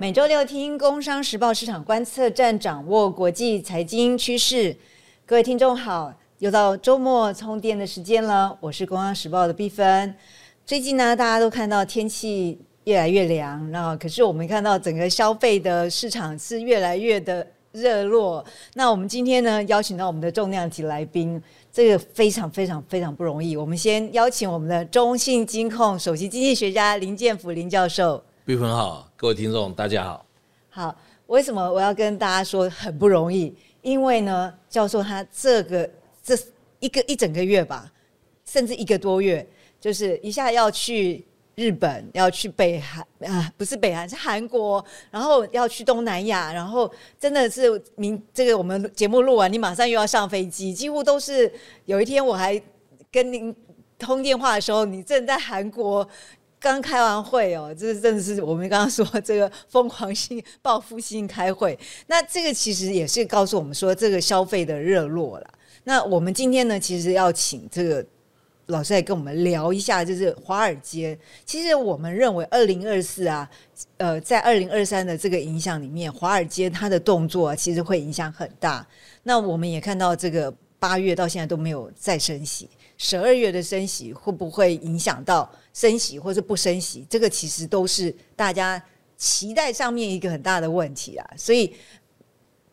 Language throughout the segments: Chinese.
每周六听《工商时报》市场观测站，掌握国际财经趋势。各位听众好，又到周末充电的时间了。我是《工商时报》的毕芬。最近呢，大家都看到天气越来越凉，然后可是我们看到整个消费的市场是越来越的热络。那我们今天呢，邀请到我们的重量级来宾，这个非常非常非常不容易。我们先邀请我们的中信金控首席经济学家林建福林教授。毕芬好，各位听众大家好。好，为什么我要跟大家说很不容易？因为呢，教授他这个这一个一整个月吧，甚至一个多月，就是一下要去日本，要去北韩啊，不是北韩是韩国，然后要去东南亚，然后真的是明这个我们节目录完，你马上又要上飞机，几乎都是有一天我还跟您通电话的时候，你正在韩国。刚开完会哦，这真的是我们刚刚说这个疯狂性、报复性开会。那这个其实也是告诉我们说，这个消费的热络了。那我们今天呢，其实要请这个老师来跟我们聊一下，就是华尔街。其实我们认为，二零二四啊，呃，在二零二三的这个影响里面，华尔街它的动作其实会影响很大。那我们也看到，这个八月到现在都没有再升息。十二月的升息会不会影响到升息或者不升息？这个其实都是大家期待上面一个很大的问题啊。所以，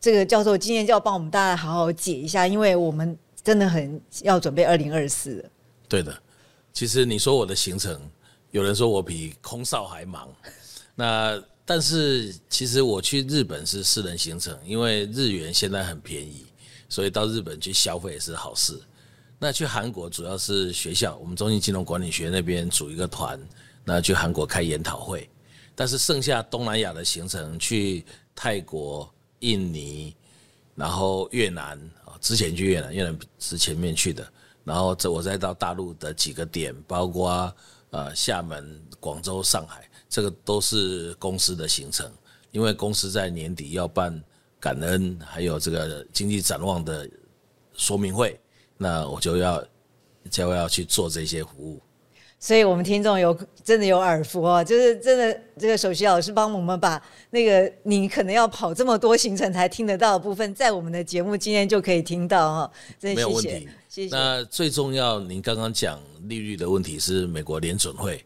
这个教授今天就要帮我们大家好好解一下，因为我们真的很要准备二零二四。对的，其实你说我的行程，有人说我比空少还忙。那但是其实我去日本是私人行程，因为日元现在很便宜，所以到日本去消费是好事。那去韩国主要是学校，我们中信金融管理学那边组一个团，那去韩国开研讨会。但是剩下东南亚的行程，去泰国、印尼，然后越南啊，之前去越南，越南是前面去的。然后这我再到大陆的几个点，包括呃厦门、广州、上海，这个都是公司的行程，因为公司在年底要办感恩，还有这个经济展望的说明会。那我就要就要去做这些服务，所以我们听众有真的有耳福哦，就是真的这个首席老师帮我们把那个你可能要跑这么多行程才听得到的部分，在我们的节目今天就可以听到哈，没有问题，谢谢。那最重要，您刚刚讲利率的问题是美国联准会，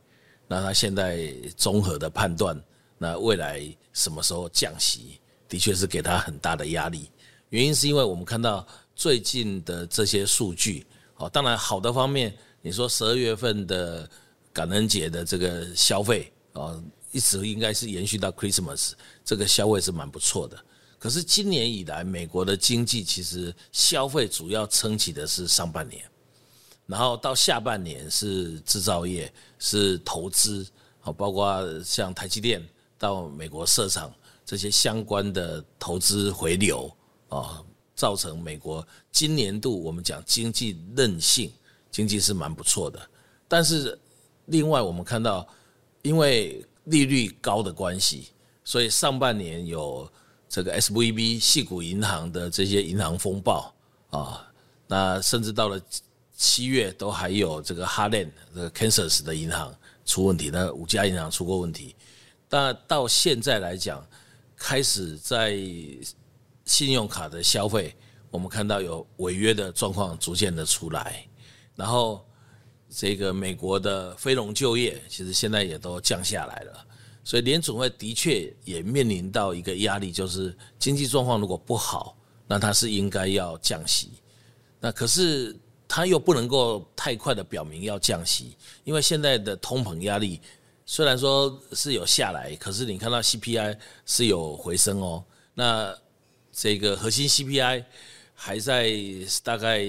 那他现在综合的判断，那未来什么时候降息，的确是给他很大的压力，原因是因为我们看到。最近的这些数据，哦，当然好的方面，你说十二月份的感恩节的这个消费，哦，一直应该是延续到 Christmas，这个消费是蛮不错的。可是今年以来，美国的经济其实消费主要撑起的是上半年，然后到下半年是制造业、是投资，哦，包括像台积电到美国设厂这些相关的投资回流，啊。造成美国今年度我们讲经济韧性，经济是蛮不错的。但是另外我们看到，因为利率高的关系，所以上半年有这个 S V B 系股银行的这些银行风暴啊，那甚至到了七月都还有这个哈兰这个 Kansas 的银行出问题，那五家银行出过问题。但到现在来讲，开始在。信用卡的消费，我们看到有违约的状况逐渐的出来，然后这个美国的非农就业其实现在也都降下来了，所以联储会的确也面临到一个压力，就是经济状况如果不好，那它是应该要降息，那可是它又不能够太快的表明要降息，因为现在的通膨压力虽然说是有下来，可是你看到 CPI 是有回升哦，那。这个核心 CPI 还在大概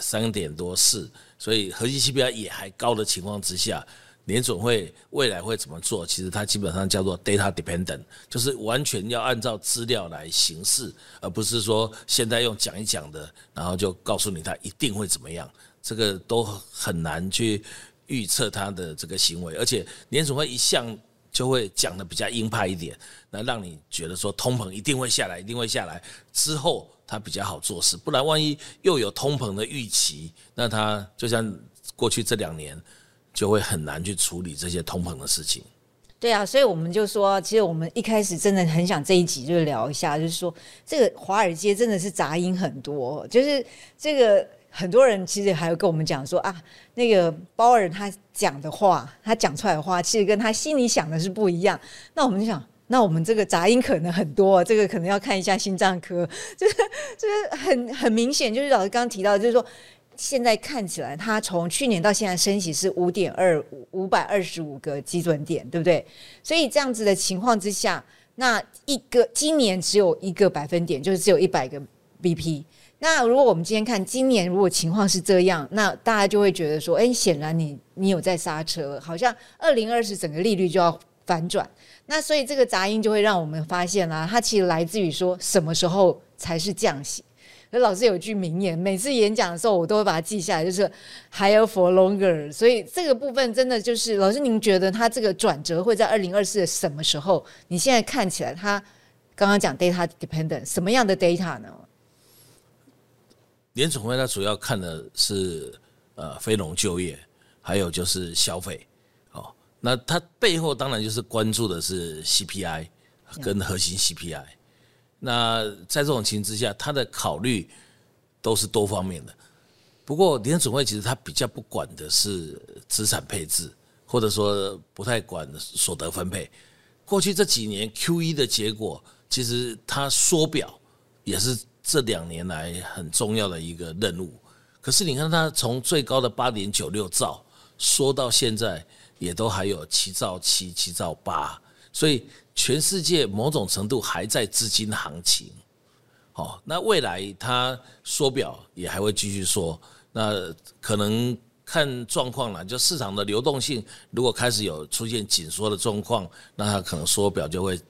三点多四，所以核心 CPI 也还高的情况之下，联总会未来会怎么做？其实它基本上叫做 data dependent，就是完全要按照资料来行事，而不是说现在用讲一讲的，然后就告诉你它一定会怎么样，这个都很难去预测它的这个行为，而且联总会一向。就会讲的比较鹰派一点，那让你觉得说通膨一定会下来，一定会下来之后，它比较好做事。不然万一又有通膨的预期，那它就像过去这两年，就会很难去处理这些通膨的事情。对啊，所以我们就说，其实我们一开始真的很想这一集就聊一下，就是说这个华尔街真的是杂音很多，就是这个很多人其实还有跟我们讲说啊，那个鲍尔他讲的话，他讲出来的话，其实跟他心里想的是不一样。那我们就想。那我们这个杂音可能很多，这个可能要看一下心脏科，就是就是很很明显，就是老师刚刚提到，就是说现在看起来，它从去年到现在升息是五点二五五百二十五个基准点，对不对？所以这样子的情况之下，那一个今年只有一个百分点，就是只有一百个 BP。那如果我们今天看今年，如果情况是这样，那大家就会觉得说，哎，显然你你有在刹车，好像二零二十整个利率就要反转。那所以这个杂音就会让我们发现啦，它其实来自于说什么时候才是降息。那老师有句名言，每次演讲的时候我都会把它记下来，就是 higher for longer。所以这个部分真的就是老师，您觉得它这个转折会在二零二四的什么时候？你现在看起来，它刚刚讲 data dependent，什么样的 data 呢？联储会它主要看的是呃非农就业，还有就是消费。哦那它背后当然就是关注的是 CPI 跟核心 CPI。那在这种情之下，它的考虑都是多方面的。不过联储会其实它比较不管的是资产配置，或者说不太管所得分配。过去这几年 QE 的结果，其实它缩表也是这两年来很重要的一个任务。可是你看它从最高的八点九六兆缩到现在。也都还有七兆七、七兆八，所以全世界某种程度还在资金行情。好，那未来它缩表也还会继续缩，那可能看状况了。就市场的流动性如果开始有出现紧缩的状况，那它可能缩表就会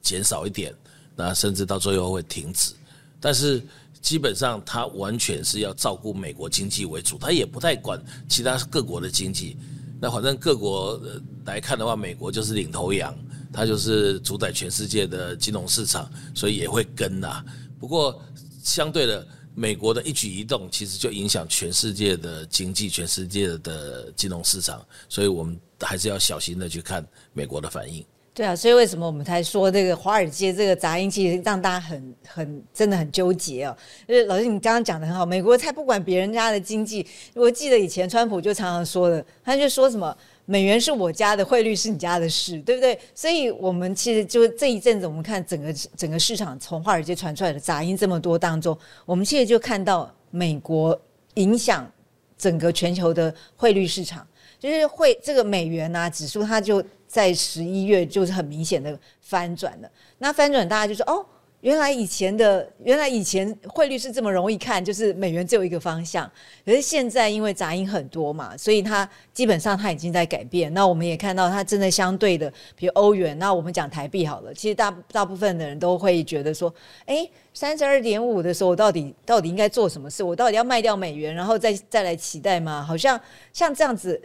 减少一点，那甚至到最后会停止。但是基本上它完全是要照顾美国经济为主，它也不太管其他各国的经济。那反正各国来看的话，美国就是领头羊，它就是主宰全世界的金融市场，所以也会跟呐。不过相对的，美国的一举一动其实就影响全世界的经济、全世界的金融市场，所以我们还是要小心的去看美国的反应。对啊，所以为什么我们才说这个华尔街这个杂音，其实让大家很很真的很纠结哦。就是老师你刚刚讲的很好，美国才不管别人家的经济。我记得以前川普就常常说的，他就说什么美元是我家的，汇率是你家的事，对不对？所以我们其实就这一阵子，我们看整个整个市场从华尔街传出来的杂音这么多当中，我们其实就看到美国影响整个全球的汇率市场，就是会这个美元啊指数，它就。在十一月就是很明显的翻转了，那翻转大家就说哦，原来以前的原来以前汇率是这么容易看，就是美元只有一个方向，可是现在因为杂音很多嘛，所以它基本上它已经在改变。那我们也看到它真的相对的，比如欧元，那我们讲台币好了，其实大大部分的人都会觉得说，哎，三十二点五的时候，我到底到底应该做什么事？我到底要卖掉美元，然后再再来期待吗？好像像这样子。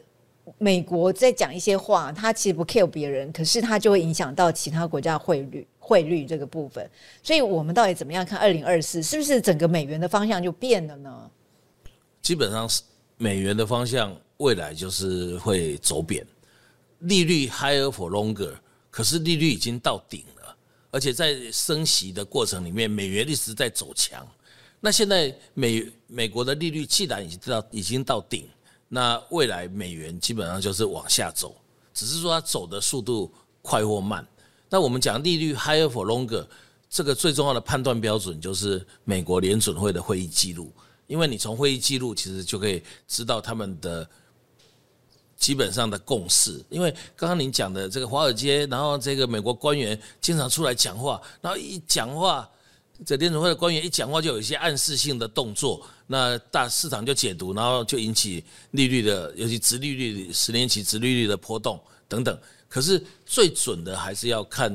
美国在讲一些话，他其实不 care 别人，可是他就会影响到其他国家汇率汇率这个部分。所以，我们到底怎么样看二零二四？是不是整个美元的方向就变了呢？基本上是美元的方向，未来就是会走贬，利率 higher for longer，可是利率已经到顶了，而且在升息的过程里面，美元一直在走强。那现在美美国的利率既然已经到已经到顶。那未来美元基本上就是往下走，只是说它走的速度快或慢。那我们讲利率 higher for longer，这个最重要的判断标准就是美国联准会的会议记录，因为你从会议记录其实就可以知道他们的基本上的共识。因为刚刚您讲的这个华尔街，然后这个美国官员经常出来讲话，然后一讲话。这联储会的官员一讲话就有一些暗示性的动作，那大市场就解读，然后就引起利率的，尤其直利率、十年期直利率的波动等等。可是最准的还是要看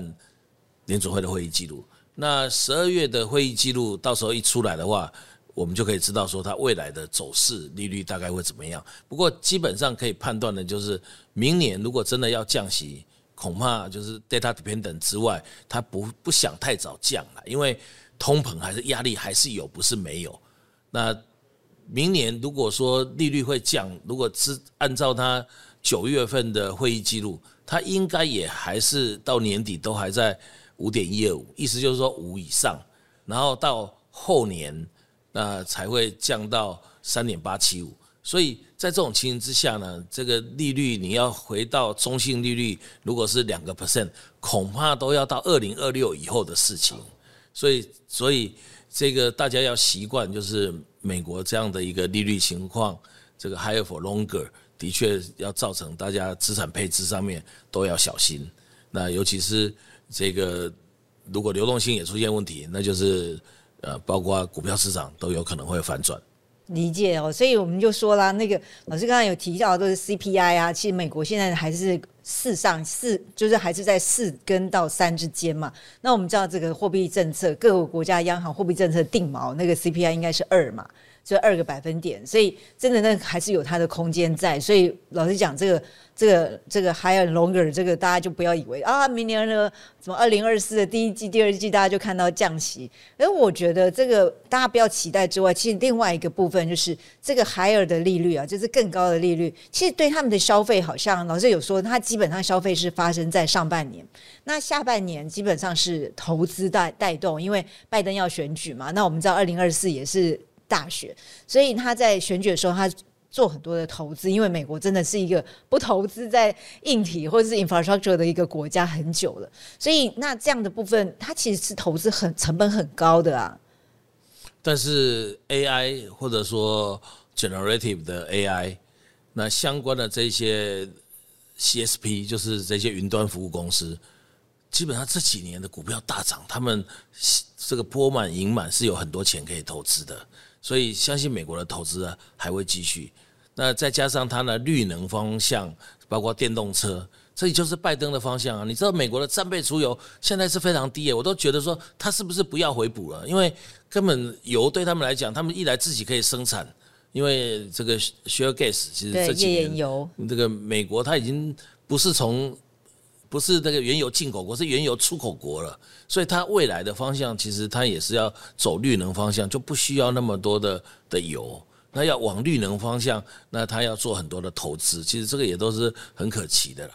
联储会的会议记录。那十二月的会议记录到时候一出来的话，我们就可以知道说它未来的走势利率大概会怎么样。不过基本上可以判断的就是，明年如果真的要降息，恐怕就是 data dependent 之外，它不不想太早降了，因为。通膨还是压力还是有，不是没有。那明年如果说利率会降，如果是按照它九月份的会议记录，它应该也还是到年底都还在五点一二五，意思就是说五以上，然后到后年那才会降到三点八七五。所以在这种情形之下呢，这个利率你要回到中性利率，如果是两个 percent，恐怕都要到二零二六以后的事情。所以，所以这个大家要习惯，就是美国这样的一个利率情况，这个 higher for longer，的确要造成大家资产配置上面都要小心。那尤其是这个，如果流动性也出现问题，那就是呃，包括股票市场都有可能会反转。理解哦，所以我们就说啦，那个老师刚刚有提到都是 CPI 啊，其实美国现在还是四上四，就是还是在四跟到三之间嘛。那我们知道这个货币政策，各个国家央行货币政策定锚，那个 CPI 应该是二嘛。就二个百分点，所以真的那还是有它的空间在。所以老实讲，这个这个这个 higher longer 这个大家就不要以为啊，明年呢，什么二零二四的第一季、第二季，大家就看到降息。而我觉得这个大家不要期待之外，其实另外一个部分就是这个 higher 的利率啊，就是更高的利率，其实对他们的消费，好像老师有说，它基本上消费是发生在上半年，那下半年基本上是投资带带动，因为拜登要选举嘛。那我们知道二零二四也是。大选，所以他在选举的时候，他做很多的投资，因为美国真的是一个不投资在硬体或者是 infrastructure 的一个国家很久了，所以那这样的部分，它其实是投资很成本很高的啊。但是 AI 或者说 generative 的 AI，那相关的这些 CSP，就是这些云端服务公司，基本上这几年的股票大涨，他们这个波满盈满是有很多钱可以投资的。所以相信美国的投资啊还会继续，那再加上它的绿能方向，包括电动车，这里就是拜登的方向啊。你知道美国的战备储油现在是非常低耶，我都觉得说他是不是不要回补了？因为根本油对他们来讲，他们一来自己可以生产，因为这个 shale gas 其实这几年这个美国它已经不是从。不是那个原油进口国，是原油出口国了，所以它未来的方向其实它也是要走绿能方向，就不需要那么多的的油，那要往绿能方向，那它要做很多的投资，其实这个也都是很可期的了。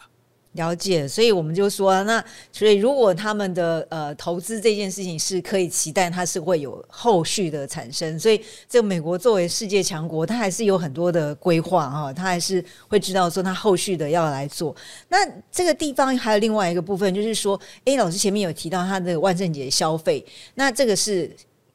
了解，所以我们就说，那所以如果他们的呃投资这件事情是可以期待，它是会有后续的产生。所以，这个美国作为世界强国，它还是有很多的规划哈，它还是会知道说它后续的要来做。那这个地方还有另外一个部分，就是说，哎，老师前面有提到他的万圣节消费，那这个是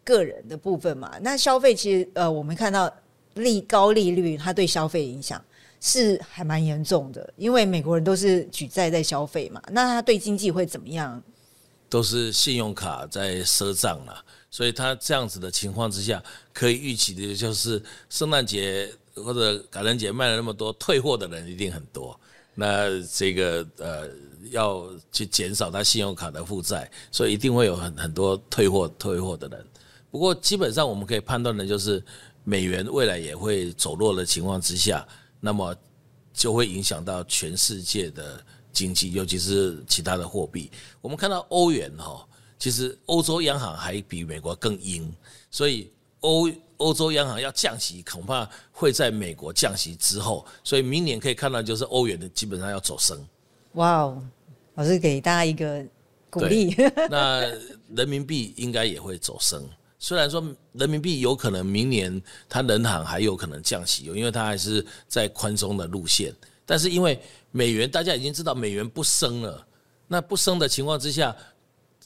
个人的部分嘛？那消费其实呃，我们看到利高利率，它对消费影响。是还蛮严重的，因为美国人都是举债在消费嘛，那他对经济会怎么样？都是信用卡在赊账了，所以他这样子的情况之下，可以预期的就是圣诞节或者感恩节卖了那么多，退货的人一定很多。那这个呃，要去减少他信用卡的负债，所以一定会有很很多退货退货的人。不过基本上我们可以判断的就是，美元未来也会走弱的情况之下。那么就会影响到全世界的经济，尤其是其他的货币。我们看到欧元哈，其实欧洲央行还比美国更鹰，所以欧欧洲央行要降息，恐怕会在美国降息之后。所以明年可以看到，就是欧元的基本上要走升。哇哦，老师给大家一个鼓励。那人民币应该也会走升。虽然说人民币有可能明年它人行还有可能降息，因为它还是在宽松的路线，但是因为美元大家已经知道美元不升了，那不升的情况之下，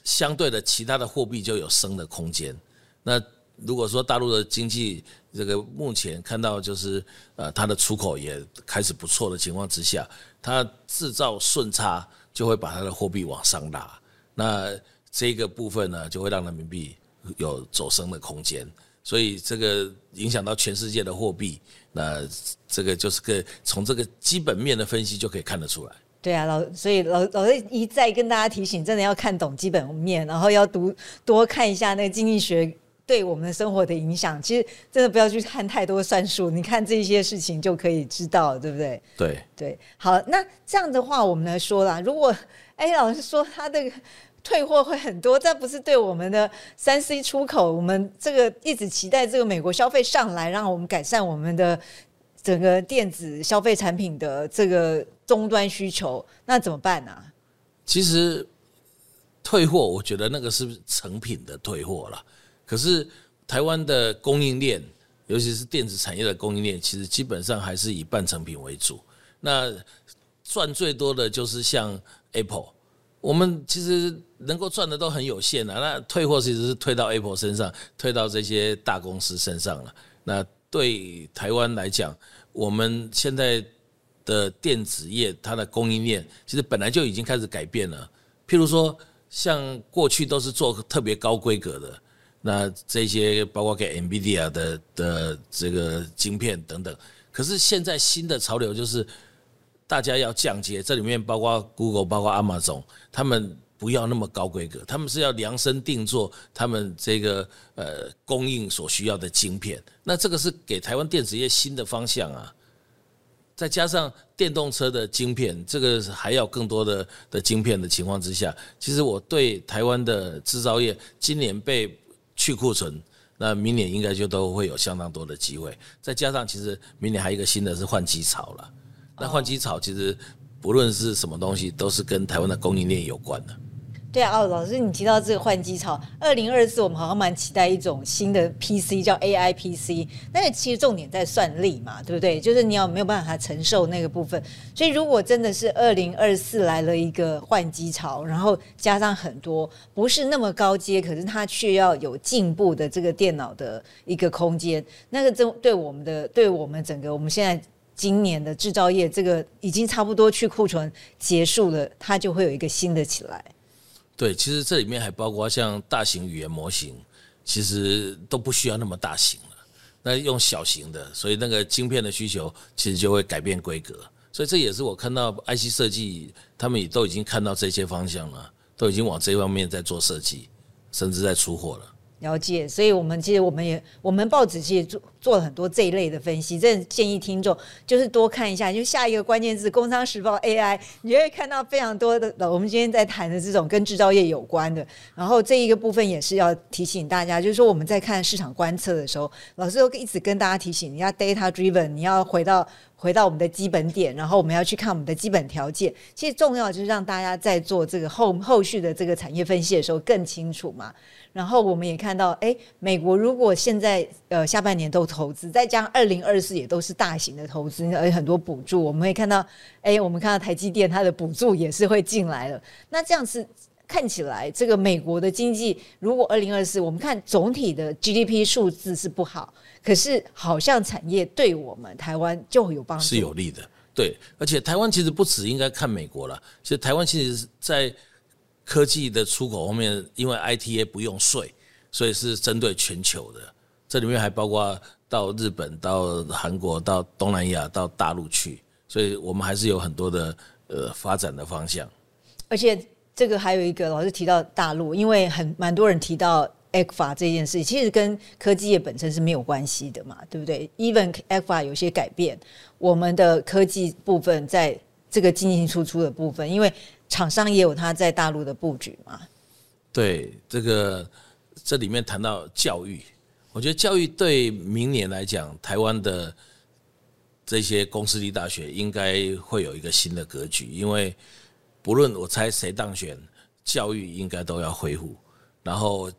相对的其他的货币就有升的空间。那如果说大陆的经济这个目前看到就是呃它的出口也开始不错的情况之下，它制造顺差就会把它的货币往上拉，那这个部分呢就会让人民币。有走升的空间，所以这个影响到全世界的货币，那这个就是个从这个基本面的分析就可以看得出来。对啊，老所以老老师一再跟大家提醒，真的要看懂基本面，然后要读多看一下那个经济学对我们的生活的影响。其实真的不要去看太多算术，你看这些事情就可以知道，对不对？对对，好，那这样的话，我们来说啦，如果哎，老师说他的。退货会很多，但不是对我们的三 C 出口，我们这个一直期待这个美国消费上来，让我们改善我们的整个电子消费产品的这个终端需求，那怎么办呢？其实退货，我觉得那个是成品的退货了。可是台湾的供应链，尤其是电子产业的供应链，其实基本上还是以半成品为主。那赚最多的就是像 Apple，我们其实能够赚的都很有限啊。那退货其实是退到 Apple 身上，退到这些大公司身上了。那对台湾来讲，我们现在的电子业它的供应链其实本来就已经开始改变了。譬如说，像过去都是做特别高规格的，那这些包括给 NVIDIA 的的这个晶片等等。可是现在新的潮流就是大家要降阶，这里面包括 Google、包括 Amazon，他们不要那么高规格，他们是要量身定做他们这个呃供应所需要的晶片。那这个是给台湾电子业新的方向啊。再加上电动车的晶片，这个还要更多的的晶片的情况之下，其实我对台湾的制造业今年被去库存，那明年应该就都会有相当多的机会。再加上其实明年还有一个新的是换机潮了，那换机潮其实不论是什么东西，都是跟台湾的供应链有关的。对啊，哦，老师，你提到这个换机潮，二零二四我们好像蛮期待一种新的 PC 叫 AI PC，那其实重点在算力嘛，对不对？就是你要没有办法承受那个部分，所以如果真的是二零二四来了一个换机潮，然后加上很多不是那么高阶，可是它却要有进步的这个电脑的一个空间，那个真对我们的对我们整个我们现在今年的制造业这个已经差不多去库存结束了，它就会有一个新的起来。对，其实这里面还包括像大型语言模型，其实都不需要那么大型了，那用小型的，所以那个晶片的需求其实就会改变规格。所以这也是我看到 IC 设计他们也都已经看到这些方向了，都已经往这方面在做设计，甚至在出货了。了解，所以我们其实我们也我们报纸其实做做了很多这一类的分析，真的建议听众就是多看一下，就下一个关键字《工商时报》AI，你会看到非常多的我们今天在谈的这种跟制造业有关的。然后这一个部分也是要提醒大家，就是说我们在看市场观测的时候，老师都一直跟大家提醒，你要 data driven，你要回到回到我们的基本点，然后我们要去看我们的基本条件。其实重要就是让大家在做这个后后续的这个产业分析的时候更清楚嘛。然后我们也看到，哎，美国如果现在呃下半年都投资，再加上二零二四也都是大型的投资，而且很多补助，我们会看到，哎，我们看到台积电它的补助也是会进来了。那这样子看起来，这个美国的经济如果二零二四，我们看总体的 GDP 数字是不好，可是好像产业对我们台湾就有帮助，是有利的。对，而且台湾其实不止应该看美国了，其实台湾其实是在。科技的出口方面，因为 ITA 不用税，所以是针对全球的。这里面还包括到日本、到韩国、到东南亚、到大陆去，所以我们还是有很多的呃发展的方向。而且这个还有一个老师提到大陆，因为很蛮多人提到 a f a 这件事，其实跟科技业本身是没有关系的嘛，对不对？Even a f a 有些改变，我们的科技部分在这个进进出出的部分，因为。厂商也有他在大陆的布局嘛？对，这个这里面谈到教育，我觉得教育对明年来讲，台湾的这些公私立大学应该会有一个新的格局，因为不论我猜谁当选，教育应该都要恢复，然后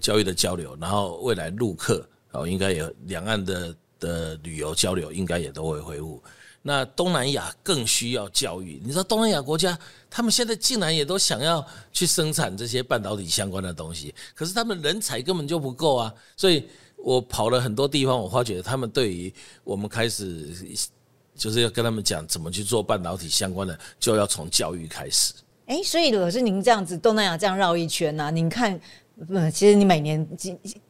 教育的交流，然后未来陆客哦，应该有两岸的的旅游交流，应该也都会恢复。那东南亚更需要教育，你知道东南亚国家，他们现在竟然也都想要去生产这些半导体相关的东西，可是他们人才根本就不够啊！所以我跑了很多地方，我发觉他们对于我们开始就是要跟他们讲怎么去做半导体相关的，就要从教育开始。哎，所以老师您这样子东南亚这样绕一圈呢？您看，嗯，其实你每年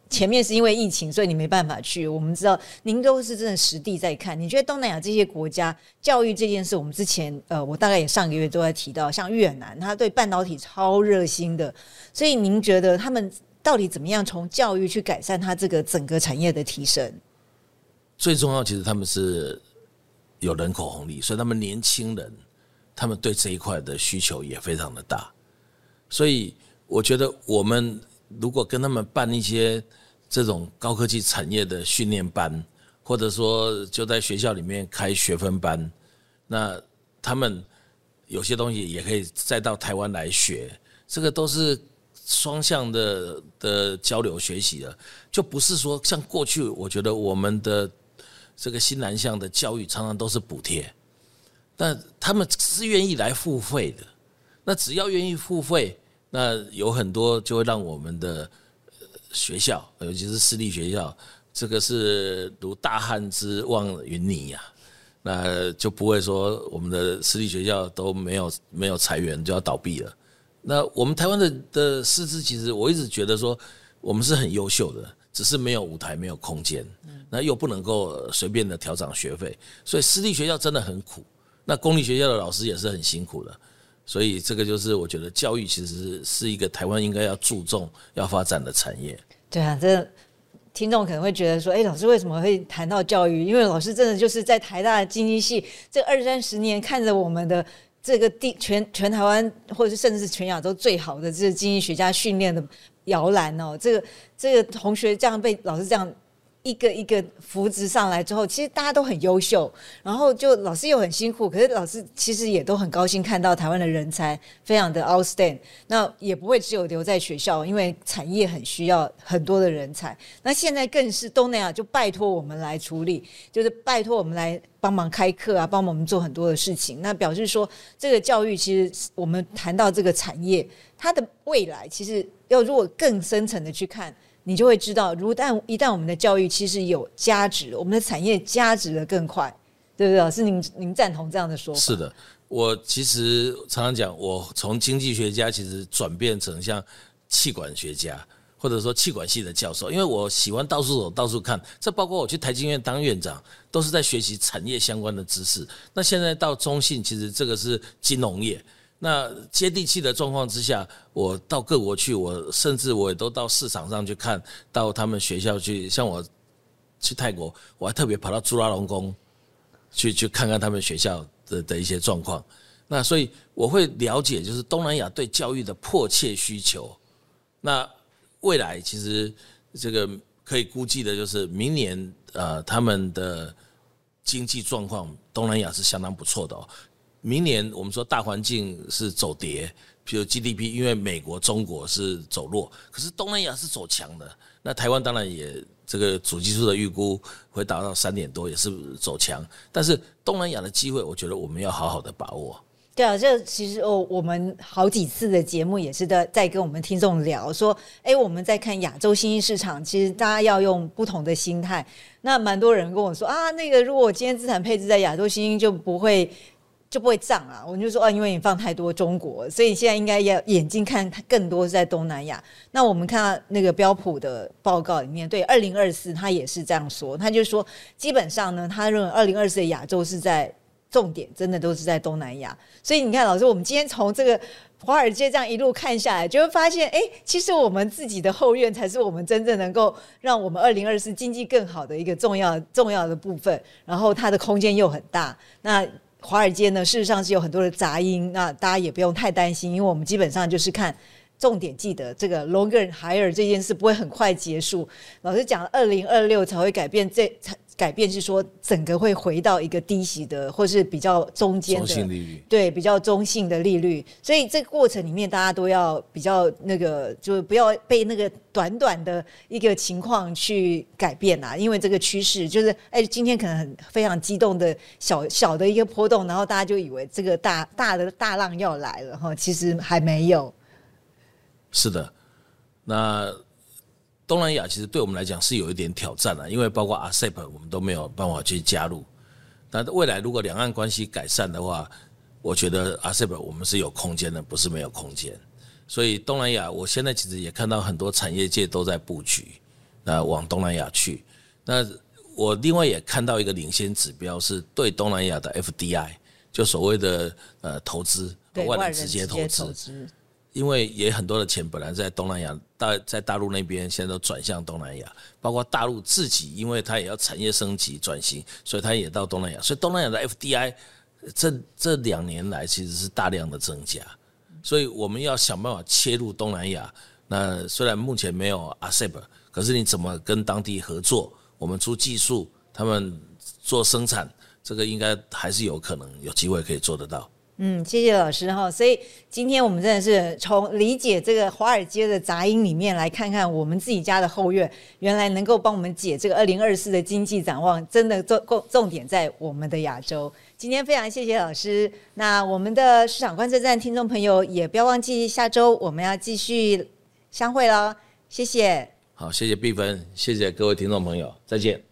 前面是因为疫情，所以你没办法去。我们知道您都是真的实地在看。你觉得东南亚这些国家教育这件事，我们之前呃，我大概也上个月都在提到，像越南，他对半导体超热心的。所以您觉得他们到底怎么样从教育去改善它这个整个产业的提升？最重要，其实他们是有人口红利，所以他们年轻人他们对这一块的需求也非常的大。所以我觉得我们如果跟他们办一些。这种高科技产业的训练班，或者说就在学校里面开学分班，那他们有些东西也可以再到台湾来学，这个都是双向的的交流学习的，就不是说像过去，我觉得我们的这个新南向的教育常常都是补贴，但他们是愿意来付费的。那只要愿意付费，那有很多就会让我们的学校，尤其是私立学校，这个是如大旱之望云霓呀。那就不会说我们的私立学校都没有没有裁员就要倒闭了。那我们台湾的的师资，其实我一直觉得说我们是很优秀的，只是没有舞台，没有空间，那又不能够随便的调涨学费，所以私立学校真的很苦。那公立学校的老师也是很辛苦的，所以这个就是我觉得教育其实是一个台湾应该要注重要发展的产业。对啊，这。听众可能会觉得说：“哎，老师为什么会谈到教育？因为老师真的就是在台大的经济系这二三十年，看着我们的这个地全全台湾，或者是甚至是全亚洲最好的这个经济学家训练的摇篮哦。这个这个同学这样被老师这样。”一个一个扶植上来之后，其实大家都很优秀，然后就老师又很辛苦，可是老师其实也都很高兴看到台湾的人才非常的 outstand，那也不会只有留在学校，因为产业很需要很多的人才。那现在更是东南亚就拜托我们来处理，就是拜托我们来帮忙开课啊，帮我们做很多的事情。那表示说，这个教育其实我们谈到这个产业，它的未来其实要如果更深层的去看。你就会知道，如但一旦我们的教育其实有价值，我们的产业价值的更快，对不对？老师，您您赞同这样的说法？是的，我其实常常讲，我从经济学家其实转变成像气管学家，或者说气管系的教授，因为我喜欢到处走、到处看。这包括我去台经院当院长，都是在学习产业相关的知识。那现在到中信，其实这个是金融业。那接地气的状况之下，我到各国去，我甚至我也都到市场上去看到他们学校去，像我去泰国，我还特别跑到朱拉隆功去去看看他们学校的的一些状况。那所以我会了解，就是东南亚对教育的迫切需求。那未来其实这个可以估计的就是明年呃他们的经济状况，东南亚是相当不错的哦。明年我们说大环境是走跌，比如 GDP，因为美国、中国是走弱，可是东南亚是走强的。那台湾当然也这个主技术的预估会达到三点多，也是走强。但是东南亚的机会，我觉得我们要好好的把握。对啊，这其实哦，我们好几次的节目也是在在跟我们听众聊说，哎，我们在看亚洲新兴市场，其实大家要用不同的心态。那蛮多人跟我说啊，那个如果我今天资产配置在亚洲新兴，就不会。就不会涨啊！我就说啊，因为你放太多中国，所以现在应该要眼睛看更多是在东南亚。那我们看到那个标普的报告里面，对二零二四他也是这样说，他就说基本上呢，他认为二零二四的亚洲是在重点，真的都是在东南亚。所以你看，老师，我们今天从这个华尔街这样一路看下来，就会发现，哎，其实我们自己的后院才是我们真正能够让我们二零二四经济更好的一个重要重要的部分。然后它的空间又很大，那。华尔街呢，事实上是有很多的杂音，那大家也不用太担心，因为我们基本上就是看重点，记得这个 longer higher 这件事不会很快结束。老师讲，二零二六才会改变这。改变是说，整个会回到一个低息的，或是比较中间的，对，比较中性的利率。所以这个过程里面，大家都要比较那个，就是不要被那个短短的一个情况去改变啊。因为这个趋势就是，哎，今天可能很非常激动的小小的一个波动，然后大家就以为这个大大的大浪要来了哈，其实还没有。是的，那。东南亚其实对我们来讲是有一点挑战的，因为包括 ASEP 我们都没有办法去加入。那未来如果两岸关系改善的话，我觉得 ASEP 我们是有空间的，不是没有空间。所以东南亚，我现在其实也看到很多产业界都在布局，那往东南亚去。那我另外也看到一个领先指标，是对东南亚的 FDI，就所谓的呃投资，外来直接投资。因为也很多的钱本来在东南亚大在大陆那边，现在都转向东南亚，包括大陆自己，因为它也要产业升级转型，所以它也到东南亚。所以东南亚的 FDI 这这两年来其实是大量的增加，所以我们要想办法切入东南亚。那虽然目前没有 ASEP，可是你怎么跟当地合作？我们出技术，他们做生产，这个应该还是有可能有机会可以做得到。嗯，谢谢老师哈。所以今天我们真的是从理解这个华尔街的杂音里面来看看我们自己家的后院，原来能够帮我们解这个二零二四的经济展望，真的重重重点在我们的亚洲。今天非常谢谢老师。那我们的市场观测站听众朋友也不要忘记，下周我们要继续相会了。谢谢。好，谢谢毕芬，谢谢各位听众朋友，再见。